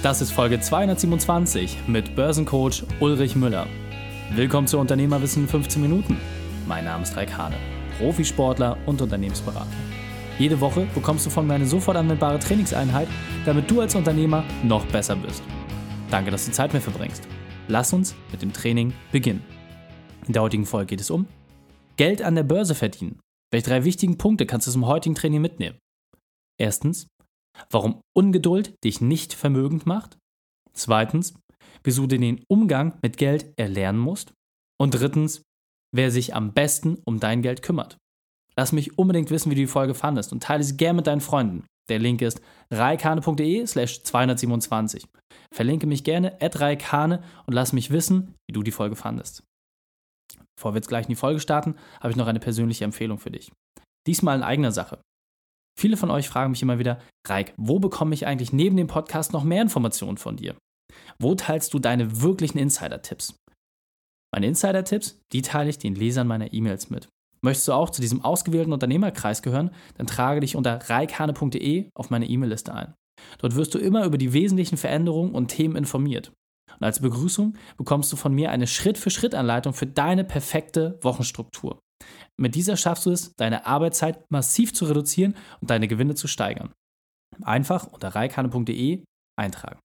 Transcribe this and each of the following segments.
Das ist Folge 227 mit Börsencoach Ulrich Müller. Willkommen zu Unternehmerwissen in 15 Minuten. Mein Name ist Raik Hane, Profisportler und Unternehmensberater. Jede Woche bekommst du von mir eine sofort anwendbare Trainingseinheit, damit du als Unternehmer noch besser bist. Danke, dass du Zeit mit verbringst. Lass uns mit dem Training beginnen. In der heutigen Folge geht es um Geld an der Börse verdienen. Welche drei wichtigen Punkte kannst du zum heutigen Training mitnehmen? Erstens, warum Ungeduld dich nicht vermögend macht. Zweitens, wieso du den Umgang mit Geld erlernen musst. Und drittens, wer sich am besten um dein Geld kümmert. Lass mich unbedingt wissen, wie du die Folge fandest und teile sie gerne mit deinen Freunden. Der Link ist reikane.de slash 227. Verlinke mich gerne at reikane und lass mich wissen, wie du die Folge fandest. Bevor wir jetzt gleich in die Folge starten, habe ich noch eine persönliche Empfehlung für dich. Diesmal in eigener Sache. Viele von euch fragen mich immer wieder, Reik, wo bekomme ich eigentlich neben dem Podcast noch mehr Informationen von dir? Wo teilst du deine wirklichen Insider-Tipps? Meine Insider-Tipps, die teile ich den Lesern meiner E-Mails mit. Möchtest du auch zu diesem ausgewählten Unternehmerkreis gehören, dann trage dich unter reikhane.de auf meine E-Mail-Liste ein. Dort wirst du immer über die wesentlichen Veränderungen und Themen informiert. Und als Begrüßung bekommst du von mir eine Schritt-für-Schritt-Anleitung für deine perfekte Wochenstruktur. Mit dieser schaffst du es, deine Arbeitszeit massiv zu reduzieren und deine Gewinne zu steigern. Einfach unter reikane.de eintragen.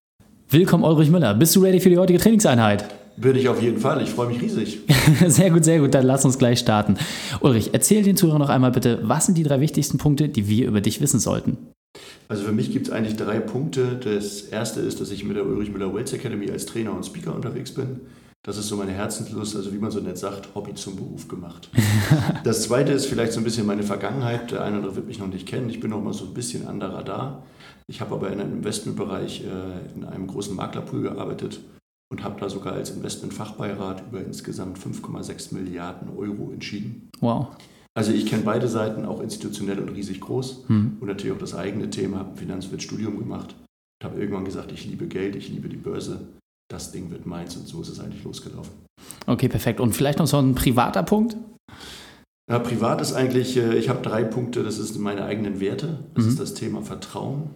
Willkommen, Ulrich Müller. Bist du ready für die heutige Trainingseinheit? Bin ich auf jeden Fall. Ich freue mich riesig. sehr gut, sehr gut. Dann lass uns gleich starten. Ulrich, erzähl den Zuhörern noch einmal bitte, was sind die drei wichtigsten Punkte, die wir über dich wissen sollten? Also für mich gibt es eigentlich drei Punkte. Das erste ist, dass ich mit der Ulrich Müller Wealth Academy als Trainer und Speaker unterwegs bin. Das ist so meine Herzenslust, also wie man so nett sagt, Hobby zum Beruf gemacht. das zweite ist vielleicht so ein bisschen meine Vergangenheit. Der eine oder andere wird mich noch nicht kennen. Ich bin noch mal so ein bisschen anderer da. Ich habe aber in einem Investmentbereich äh, in einem großen Maklerpool gearbeitet und habe da sogar als Investmentfachbeirat über insgesamt 5,6 Milliarden Euro entschieden. Wow. Also ich kenne beide Seiten, auch institutionell und riesig groß hm. und natürlich auch das eigene Thema, habe ein Finanzwirtstudium gemacht und habe irgendwann gesagt, ich liebe Geld, ich liebe die Börse, das Ding wird meins und so ist es eigentlich losgelaufen. Okay, perfekt. Und vielleicht noch so ein privater Punkt? Ja, privat ist eigentlich, äh, ich habe drei Punkte, das sind meine eigenen Werte, das mhm. ist das Thema Vertrauen,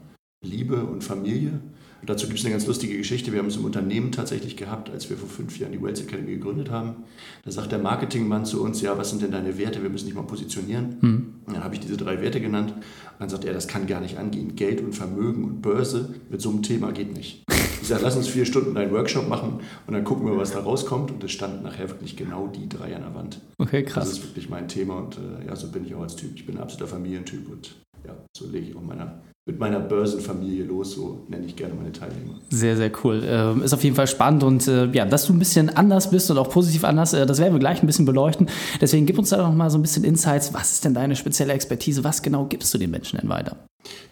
Liebe und Familie. Und dazu gibt es eine ganz lustige Geschichte. Wir haben es im Unternehmen tatsächlich gehabt, als wir vor fünf Jahren die Wells Academy gegründet haben. Da sagt der Marketingmann zu uns, ja, was sind denn deine Werte? Wir müssen dich mal positionieren. Mhm. dann habe ich diese drei Werte genannt. Und dann sagt er, das kann gar nicht angehen. Geld und Vermögen und Börse mit so einem Thema geht nicht. Ich sage, lass uns vier Stunden einen Workshop machen und dann gucken wir, was da rauskommt. Und es standen nachher wirklich genau die drei an der Wand. Okay, krass. Das ist wirklich mein Thema und äh, ja, so bin ich auch als Typ. Ich bin ein absoluter Familientyp und ja, so lege ich auch meiner mit meiner Börsenfamilie los, so nenne ich gerne meine Teilnehmer. Sehr, sehr cool. Ähm, ist auf jeden Fall spannend und äh, ja, dass du ein bisschen anders bist und auch positiv anders, äh, das werden wir gleich ein bisschen beleuchten. Deswegen gib uns da noch mal so ein bisschen Insights. Was ist denn deine spezielle Expertise? Was genau gibst du den Menschen denn weiter?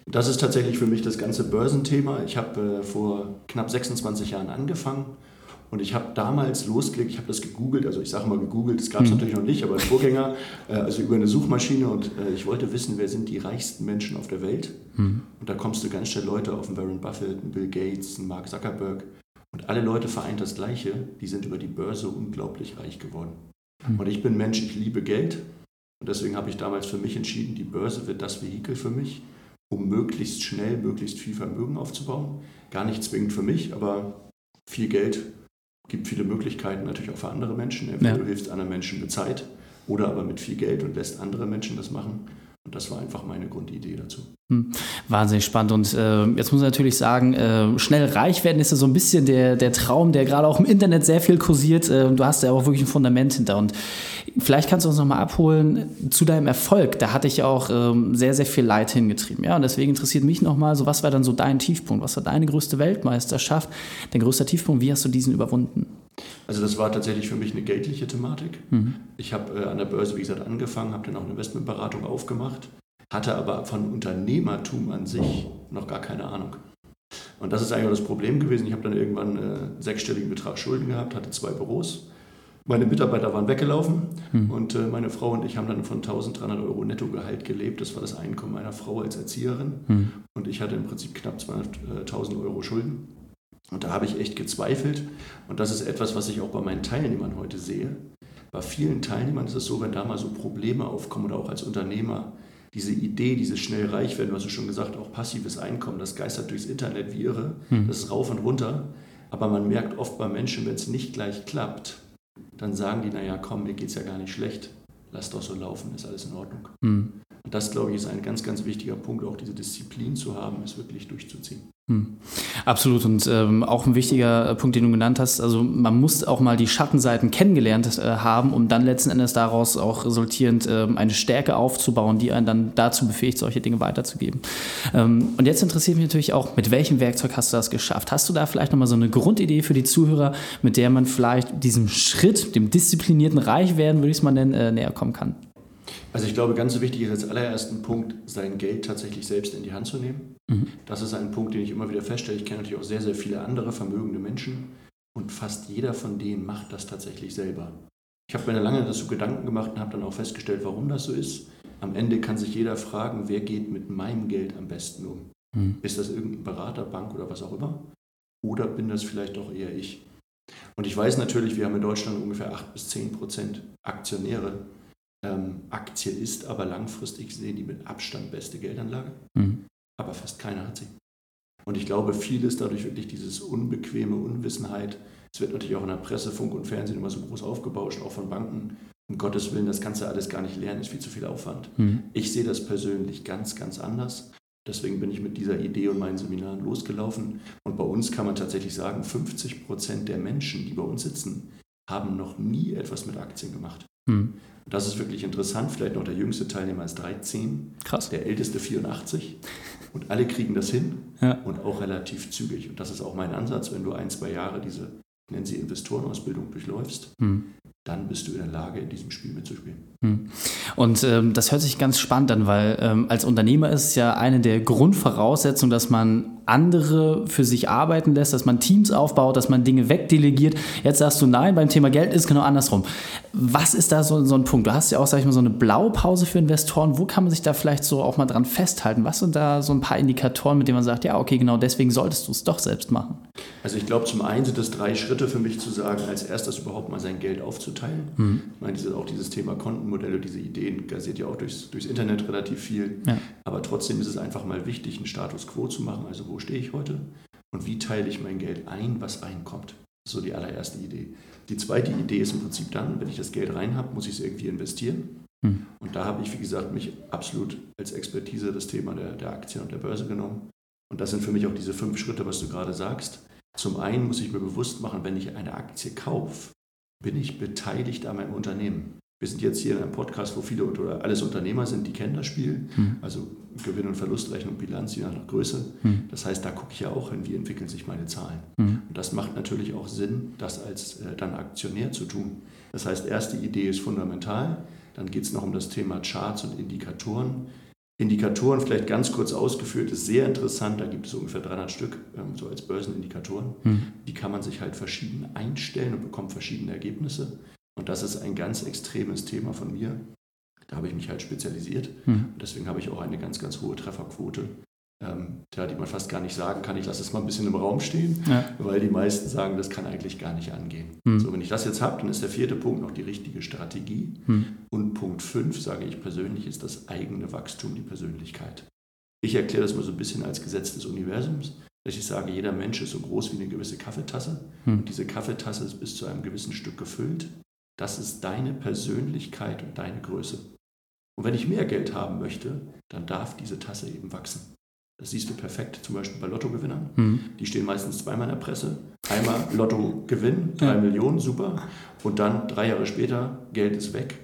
Das ist tatsächlich für mich das ganze Börsenthema. Ich habe äh, vor knapp 26 Jahren angefangen und ich habe damals losgelegt, ich habe das gegoogelt, also ich sage mal gegoogelt, das gab es mhm. natürlich noch nicht, aber als Vorgänger, äh, also über eine Suchmaschine und äh, ich wollte wissen, wer sind die reichsten Menschen auf der Welt. Mhm. Und da kommst du ganz schnell Leute auf, einen Warren Buffett, einen Bill Gates, einen Mark Zuckerberg. Und alle Leute vereint das Gleiche, die sind über die Börse unglaublich reich geworden. Mhm. Und ich bin Mensch, ich liebe Geld. Und deswegen habe ich damals für mich entschieden, die Börse wird das Vehikel für mich, um möglichst schnell, möglichst viel Vermögen aufzubauen. Gar nicht zwingend für mich, aber viel Geld gibt viele Möglichkeiten natürlich auch für andere Menschen. Entweder ja. du hilfst anderen Menschen mit Zeit oder aber mit viel Geld und lässt andere Menschen das machen. Und das war einfach meine Grundidee dazu. Hm. Wahnsinnig spannend. Und äh, jetzt muss ich natürlich sagen, äh, schnell reich werden ist ja so ein bisschen der, der Traum, der gerade auch im Internet sehr viel kursiert. Äh, du hast ja auch wirklich ein Fundament hinter. Und vielleicht kannst du uns nochmal abholen zu deinem Erfolg. Da hatte ich auch ähm, sehr, sehr viel Leid hingetrieben. Ja? Und deswegen interessiert mich nochmal, so was war dann so dein Tiefpunkt? Was war deine größte Weltmeisterschaft? Dein größter Tiefpunkt? Wie hast du diesen überwunden? Also das war tatsächlich für mich eine geldliche Thematik. Mhm. Ich habe äh, an der Börse, wie gesagt, angefangen, habe dann auch eine Investmentberatung aufgemacht, hatte aber von Unternehmertum an sich noch gar keine Ahnung. Und das ist eigentlich auch das Problem gewesen. Ich habe dann irgendwann äh, einen sechsstelligen Betrag Schulden gehabt, hatte zwei Büros. Meine Mitarbeiter waren weggelaufen mhm. und äh, meine Frau und ich haben dann von 1300 Euro Nettogehalt gelebt. Das war das Einkommen meiner Frau als Erzieherin. Mhm. Und ich hatte im Prinzip knapp 200.000 Euro Schulden. Und da habe ich echt gezweifelt. Und das ist etwas, was ich auch bei meinen Teilnehmern heute sehe. Bei vielen Teilnehmern ist es so, wenn da mal so Probleme aufkommen oder auch als Unternehmer, diese Idee, dieses schnell reich werden, du hast ja schon gesagt, auch passives Einkommen, das geistert durchs Internet wie irre, hm. das ist rauf und runter. Aber man merkt oft bei Menschen, wenn es nicht gleich klappt, dann sagen die, naja, komm, mir geht es ja gar nicht schlecht, lass doch so laufen, ist alles in Ordnung. Hm. Und das, glaube ich, ist ein ganz, ganz wichtiger Punkt, auch diese Disziplin zu haben, es wirklich durchzuziehen. Hm. Absolut und ähm, auch ein wichtiger äh, Punkt, den du genannt hast. Also man muss auch mal die Schattenseiten kennengelernt äh, haben, um dann letzten Endes daraus auch resultierend äh, eine Stärke aufzubauen, die einen dann dazu befähigt, solche Dinge weiterzugeben. Ähm, und jetzt interessiert mich natürlich auch, mit welchem Werkzeug hast du das geschafft? Hast du da vielleicht nochmal so eine Grundidee für die Zuhörer, mit der man vielleicht diesem Schritt, dem disziplinierten Reichwerden, würde ich es mal nennen, äh, näher kommen kann? Also ich glaube, ganz wichtig ist als allerersten Punkt, sein Geld tatsächlich selbst in die Hand zu nehmen. Mhm. Das ist ein Punkt, den ich immer wieder feststelle. Ich kenne natürlich auch sehr, sehr viele andere vermögende Menschen und fast jeder von denen macht das tatsächlich selber. Ich habe mir lange dazu Gedanken gemacht und habe dann auch festgestellt, warum das so ist. Am Ende kann sich jeder fragen, wer geht mit meinem Geld am besten um? Mhm. Ist das irgendein Berater, Bank oder was auch immer? Oder bin das vielleicht doch eher ich? Und ich weiß natürlich, wir haben in Deutschland ungefähr 8 bis 10 Prozent Aktionäre ähm, Aktie ist aber langfristig gesehen die mit Abstand beste Geldanlage. Mhm. Aber fast keiner hat sie. Und ich glaube, viel ist dadurch wirklich dieses unbequeme Unwissenheit. Es wird natürlich auch in der Presse, Funk und Fernsehen immer so groß aufgebauscht, auch von Banken. Um Gottes Willen, das kannst du alles gar nicht lernen, ist viel zu viel Aufwand. Mhm. Ich sehe das persönlich ganz, ganz anders. Deswegen bin ich mit dieser Idee und meinen Seminaren losgelaufen. Und bei uns kann man tatsächlich sagen, 50 Prozent der Menschen, die bei uns sitzen, haben noch nie etwas mit Aktien gemacht. Mhm. Das ist wirklich interessant. Vielleicht noch der jüngste Teilnehmer ist 13. Krass. Der älteste 84. Und alle kriegen das hin ja. und auch relativ zügig. Und das ist auch mein Ansatz, wenn du ein, zwei Jahre diese, nennen sie Investorenausbildung durchläufst, hm dann bist du in der Lage, in diesem Spiel mitzuspielen. Hm. Und ähm, das hört sich ganz spannend an, weil ähm, als Unternehmer ist es ja eine der Grundvoraussetzungen, dass man andere für sich arbeiten lässt, dass man Teams aufbaut, dass man Dinge wegdelegiert. Jetzt sagst du nein, beim Thema Geld ist es genau andersrum. Was ist da so, so ein Punkt? Du hast ja auch, sag ich mal, so eine Blaupause für Investoren. Wo kann man sich da vielleicht so auch mal dran festhalten? Was sind da so ein paar Indikatoren, mit denen man sagt, ja, okay, genau deswegen solltest du es doch selbst machen? Also ich glaube, zum einen sind es drei Schritte für mich zu sagen, als erstes überhaupt mal sein Geld aufzuteilen. Mhm. Ich meine, diese, auch dieses Thema Kontenmodelle, diese Ideen gasiert ja auch durchs, durchs Internet relativ viel. Ja. Aber trotzdem ist es einfach mal wichtig, einen Status quo zu machen. Also wo stehe ich heute und wie teile ich mein Geld ein, was reinkommt. Das ist so die allererste Idee. Die zweite Idee ist im Prinzip dann, wenn ich das Geld rein habe, muss ich es irgendwie investieren. Mhm. Und da habe ich, wie gesagt, mich absolut als Expertise das Thema der, der Aktien und der Börse genommen. Und das sind für mich auch diese fünf Schritte, was du gerade sagst. Zum einen muss ich mir bewusst machen, wenn ich eine Aktie kaufe, bin ich beteiligt an meinem Unternehmen. Wir sind jetzt hier in einem Podcast, wo viele oder alles Unternehmer sind, die kennen das Spiel. Mhm. Also Gewinn- und Verlustrechnung, Bilanz, je nach Größe. Mhm. Das heißt, da gucke ich ja auch hin, wie entwickeln sich meine Zahlen. Mhm. Und das macht natürlich auch Sinn, das als äh, dann Aktionär zu tun. Das heißt, erste Idee ist fundamental. Dann geht es noch um das Thema Charts und Indikatoren. Indikatoren vielleicht ganz kurz ausgeführt, ist sehr interessant. Da gibt es ungefähr 300 Stück, ähm, so als Börsenindikatoren. Mhm. Die kann man sich halt verschieden einstellen und bekommt verschiedene Ergebnisse. Und das ist ein ganz extremes Thema von mir. Da habe ich mich halt spezialisiert. Mhm. deswegen habe ich auch eine ganz, ganz hohe Trefferquote ähm, ja, die man fast gar nicht sagen kann. Ich lasse es mal ein bisschen im Raum stehen, ja. weil die meisten sagen, das kann eigentlich gar nicht angehen. Mhm. So, wenn ich das jetzt habe, dann ist der vierte Punkt noch die richtige Strategie. Mhm. Und Punkt fünf, sage ich persönlich, ist das eigene Wachstum, die Persönlichkeit. Ich erkläre das mal so ein bisschen als Gesetz des Universums, dass ich sage, jeder Mensch ist so groß wie eine gewisse Kaffeetasse. Mhm. Und diese Kaffeetasse ist bis zu einem gewissen Stück gefüllt. Das ist deine Persönlichkeit und deine Größe. Und wenn ich mehr Geld haben möchte, dann darf diese Tasse eben wachsen. Das siehst du perfekt, zum Beispiel bei Lottogewinnern. Mhm. Die stehen meistens zweimal in der Presse. Einmal Lottogewinn, drei ja. Millionen, super. Und dann drei Jahre später, Geld ist weg.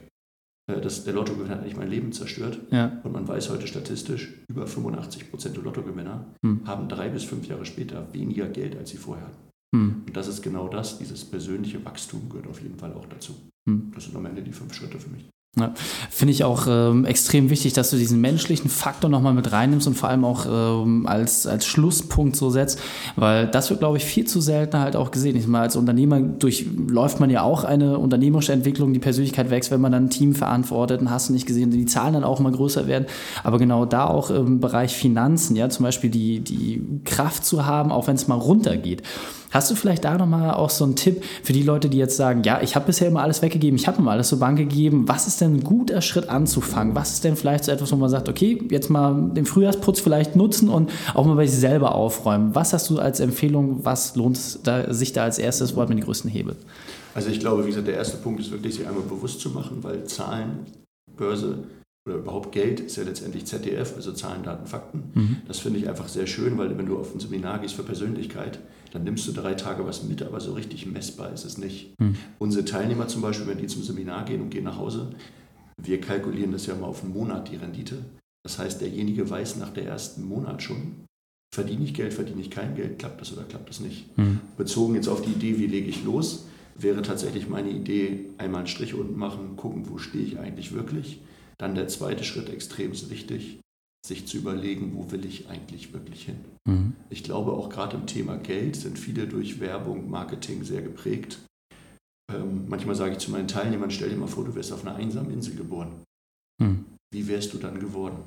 Äh, das, der Lottogewinner hat eigentlich mein Leben zerstört. Ja. Und man weiß heute statistisch, über 85 Prozent der Lottogewinner mhm. haben drei bis fünf Jahre später weniger Geld, als sie vorher hatten. Mhm. Und das ist genau das, dieses persönliche Wachstum gehört auf jeden Fall auch dazu. Mhm. Das sind am Ende die fünf Schritte für mich. Ja, Finde ich auch ähm, extrem wichtig, dass du diesen menschlichen Faktor nochmal mit reinnimmst und vor allem auch ähm, als, als Schlusspunkt so setzt, weil das wird, glaube ich, viel zu selten halt auch gesehen. Ich meine, als Unternehmer durchläuft man ja auch eine unternehmerische Entwicklung, die Persönlichkeit wächst, wenn man dann ein Team verantwortet und hast du nicht gesehen, die Zahlen dann auch mal größer werden. Aber genau da auch im Bereich Finanzen, ja, zum Beispiel die, die Kraft zu haben, auch wenn es mal runtergeht. Hast du vielleicht da nochmal auch so einen Tipp für die Leute, die jetzt sagen, ja, ich habe bisher immer alles weggegeben, ich habe immer alles zur Bank gegeben. Was ist denn ein guter Schritt anzufangen? Was ist denn vielleicht so etwas, wo man sagt, okay, jetzt mal den Frühjahrsputz vielleicht nutzen und auch mal bei sich selber aufräumen? Was hast du als Empfehlung? Was lohnt da, sich da als erstes? Wo hat man die größten Hebel? Also ich glaube, wie gesagt, der erste Punkt ist wirklich, sich einmal bewusst zu machen, weil Zahlen, Börse oder überhaupt Geld ist ja letztendlich ZDF, also Zahlen, Daten, Fakten. Mhm. Das finde ich einfach sehr schön, weil wenn du auf ein Seminar gehst für Persönlichkeit, dann nimmst du drei Tage was mit, aber so richtig messbar ist es nicht. Mhm. Unsere Teilnehmer zum Beispiel, wenn die zum Seminar gehen und gehen nach Hause, wir kalkulieren das ja mal auf einen Monat, die Rendite. Das heißt, derjenige weiß nach der ersten Monat schon, verdiene ich Geld, verdiene ich kein Geld, klappt das oder klappt das nicht. Mhm. Bezogen jetzt auf die Idee, wie lege ich los, wäre tatsächlich meine Idee, einmal einen Strich unten machen, gucken, wo stehe ich eigentlich wirklich dann der zweite Schritt extrem wichtig, sich zu überlegen, wo will ich eigentlich wirklich hin. Mhm. Ich glaube, auch gerade im Thema Geld sind viele durch Werbung, Marketing sehr geprägt. Ähm, manchmal sage ich zu meinen Teilnehmern, stell dir mal vor, du wärst auf einer einsamen Insel geboren. Mhm. Wie wärst du dann geworden?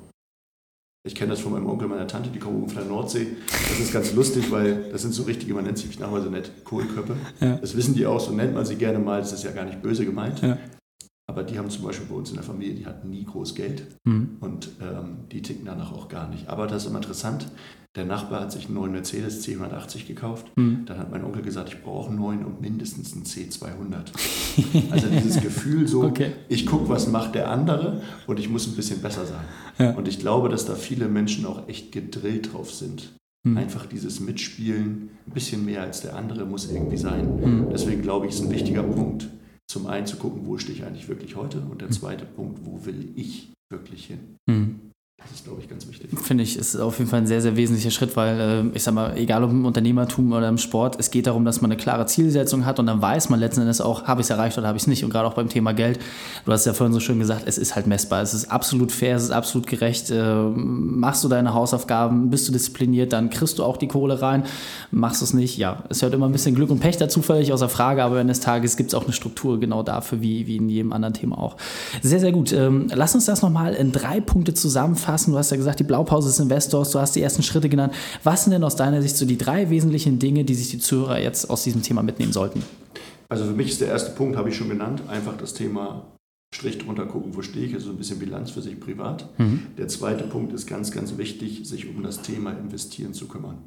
Ich kenne das von meinem Onkel, meiner Tante, die kommen von der Nordsee. Das ist ganz lustig, weil das sind so richtige, man nennt sie mich nachher so nett, Kohlköppe. Ja. Das wissen die auch, so nennt man sie gerne mal. Das ist ja gar nicht böse gemeint. Ja. Aber die haben zum Beispiel bei uns in der Familie, die hatten nie groß Geld mhm. und ähm, die ticken danach auch gar nicht. Aber das ist immer interessant. Der Nachbar hat sich einen neuen Mercedes C180 gekauft. Mhm. Dann hat mein Onkel gesagt, ich brauche einen neuen und mindestens einen C200. also dieses Gefühl so, okay. ich gucke, was macht der andere und ich muss ein bisschen besser sein. Ja. Und ich glaube, dass da viele Menschen auch echt gedrillt drauf sind. Mhm. Einfach dieses Mitspielen, ein bisschen mehr als der andere muss irgendwie sein. Mhm. Deswegen glaube ich, ist ein wichtiger Punkt zum einen zu gucken, wo stehe ich eigentlich wirklich heute und der hm. zweite Punkt, wo will ich wirklich hin. Mhm. Das ist, glaube ich, ganz wichtig. Finde ich, ist auf jeden Fall ein sehr, sehr wesentlicher Schritt, weil äh, ich sage mal, egal ob im Unternehmertum oder im Sport, es geht darum, dass man eine klare Zielsetzung hat und dann weiß man letzten Endes auch, habe ich es erreicht oder habe ich es nicht. Und gerade auch beim Thema Geld, du hast ja vorhin so schön gesagt, es ist halt messbar, es ist absolut fair, es ist absolut gerecht. Äh, machst du deine Hausaufgaben, bist du diszipliniert, dann kriegst du auch die Kohle rein. Machst du es nicht, ja, es hört immer ein bisschen Glück und Pech dazu, völlig außer Frage, aber eines Tages gibt es auch eine Struktur genau dafür, wie, wie in jedem anderen Thema auch. Sehr, sehr gut. Ähm, lass uns das nochmal in drei Punkte zusammenfassen. Du hast ja gesagt, die Blaupause des Investors, du hast die ersten Schritte genannt. Was sind denn aus deiner Sicht so die drei wesentlichen Dinge, die sich die Zuhörer jetzt aus diesem Thema mitnehmen sollten? Also für mich ist der erste Punkt, habe ich schon genannt, einfach das Thema Strich drunter gucken, wo stehe ich, also ein bisschen Bilanz für sich privat. Mhm. Der zweite Punkt ist ganz, ganz wichtig, sich um das Thema Investieren zu kümmern.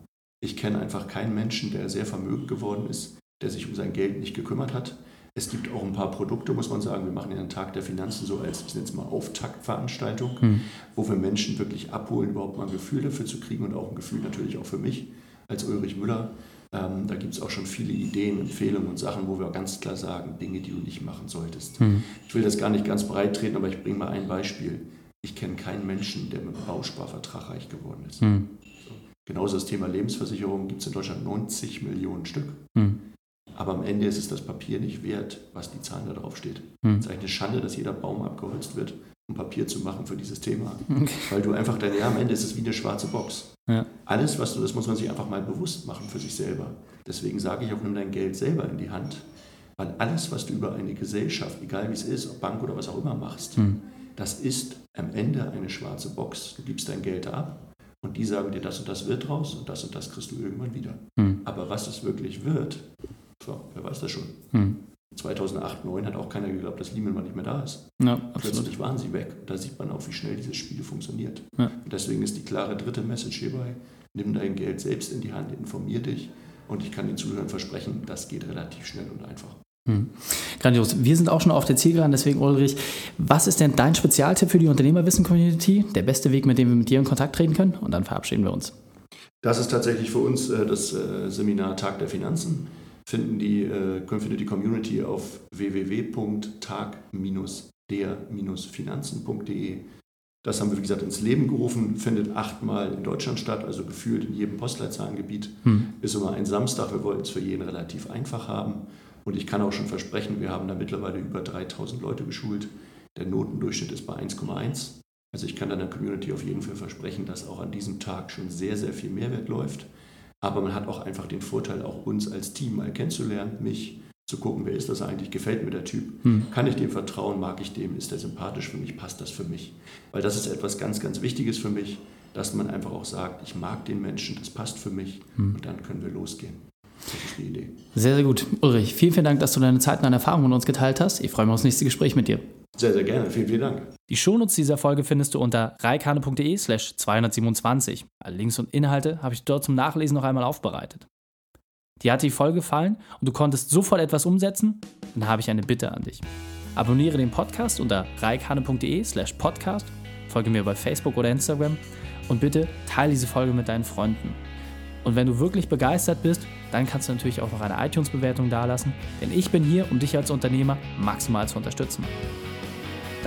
Ich kenne einfach keinen Menschen, der sehr vermögend geworden ist, der sich um sein Geld nicht gekümmert hat. Es gibt auch ein paar Produkte, muss man sagen. Wir machen ja einen Tag der Finanzen so als, ich nenne es mal, Auftaktveranstaltung, mhm. wo wir Menschen wirklich abholen, überhaupt mal ein Gefühl dafür zu kriegen und auch ein Gefühl natürlich auch für mich als Ulrich Müller. Ähm, da gibt es auch schon viele Ideen, Empfehlungen und Sachen, wo wir ganz klar sagen, Dinge, die du nicht machen solltest. Mhm. Ich will das gar nicht ganz breit treten, aber ich bringe mal ein Beispiel. Ich kenne keinen Menschen, der mit einem Bausparvertrag reich geworden ist. Mhm. So. Genauso das Thema Lebensversicherung gibt es in Deutschland 90 Millionen Stück. Mhm. Aber am Ende ist es das Papier nicht wert, was die Zahlen da drauf steht. Hm. Es ist eigentlich eine Schande, dass jeder Baum abgeholzt wird, um Papier zu machen für dieses Thema. Okay. Weil du einfach dein, ja, am Ende ist es wie eine schwarze Box. Ja. Alles, was du, das muss man sich einfach mal bewusst machen für sich selber. Deswegen sage ich auch, nimm dein Geld selber in die Hand. Weil alles, was du über eine Gesellschaft, egal wie es ist, ob Bank oder was auch immer machst, hm. das ist am Ende eine schwarze Box. Du gibst dein Geld ab und die sagen dir, das und das wird raus und das und das kriegst du irgendwann wieder. Hm. Aber was es wirklich wird, so, wer weiß das schon. Hm. 2008, 2009 hat auch keiner geglaubt, dass Lehman mal nicht mehr da ist. Ja, Plötzlich waren sie weg. Da sieht man auch, wie schnell dieses Spiel funktioniert. Ja. Deswegen ist die klare dritte Message hierbei, nimm dein Geld selbst in die Hand, informier dich und ich kann den Zuhörern versprechen, das geht relativ schnell und einfach. Hm. Grandios. Wir sind auch schon auf der Zielgeraden, deswegen Ulrich, was ist denn dein Spezialtipp für die Unternehmerwissen-Community? Der beste Weg, mit dem wir mit dir in Kontakt treten können? Und dann verabschieden wir uns. Das ist tatsächlich für uns äh, das äh, Seminar Tag der Finanzen finden die, äh, findet die Community auf www.tag-der-finanzen.de. Das haben wir, wie gesagt, ins Leben gerufen, findet achtmal in Deutschland statt, also gefühlt in jedem Postleitzahlengebiet. Hm. Ist immer ein Samstag, wir wollten es für jeden relativ einfach haben. Und ich kann auch schon versprechen, wir haben da mittlerweile über 3000 Leute geschult. Der Notendurchschnitt ist bei 1,1. Also ich kann der Community auf jeden Fall versprechen, dass auch an diesem Tag schon sehr, sehr viel Mehrwert läuft. Aber man hat auch einfach den Vorteil, auch uns als Team mal kennenzulernen, mich zu gucken, wer ist das eigentlich, gefällt mir der Typ, hm. kann ich dem vertrauen, mag ich dem, ist der sympathisch für mich, passt das für mich. Weil das ist etwas ganz, ganz Wichtiges für mich, dass man einfach auch sagt, ich mag den Menschen, das passt für mich hm. und dann können wir losgehen. Das ist die Idee. Sehr, sehr gut. Ulrich, vielen, vielen Dank, dass du deine Zeit und deine Erfahrungen mit uns geteilt hast. Ich freue mich auf das nächste Gespräch mit dir. Sehr, sehr gerne. Vielen, vielen Dank. Die Shownotes dieser Folge findest du unter reikane.de slash 227. Alle Links und Inhalte habe ich dort zum Nachlesen noch einmal aufbereitet. Dir hat die Folge gefallen und du konntest sofort etwas umsetzen? Dann habe ich eine Bitte an dich. Abonniere den Podcast unter reikane.de slash podcast, folge mir bei Facebook oder Instagram und bitte teile diese Folge mit deinen Freunden. Und wenn du wirklich begeistert bist, dann kannst du natürlich auch noch eine iTunes-Bewertung dalassen, denn ich bin hier, um dich als Unternehmer maximal zu unterstützen.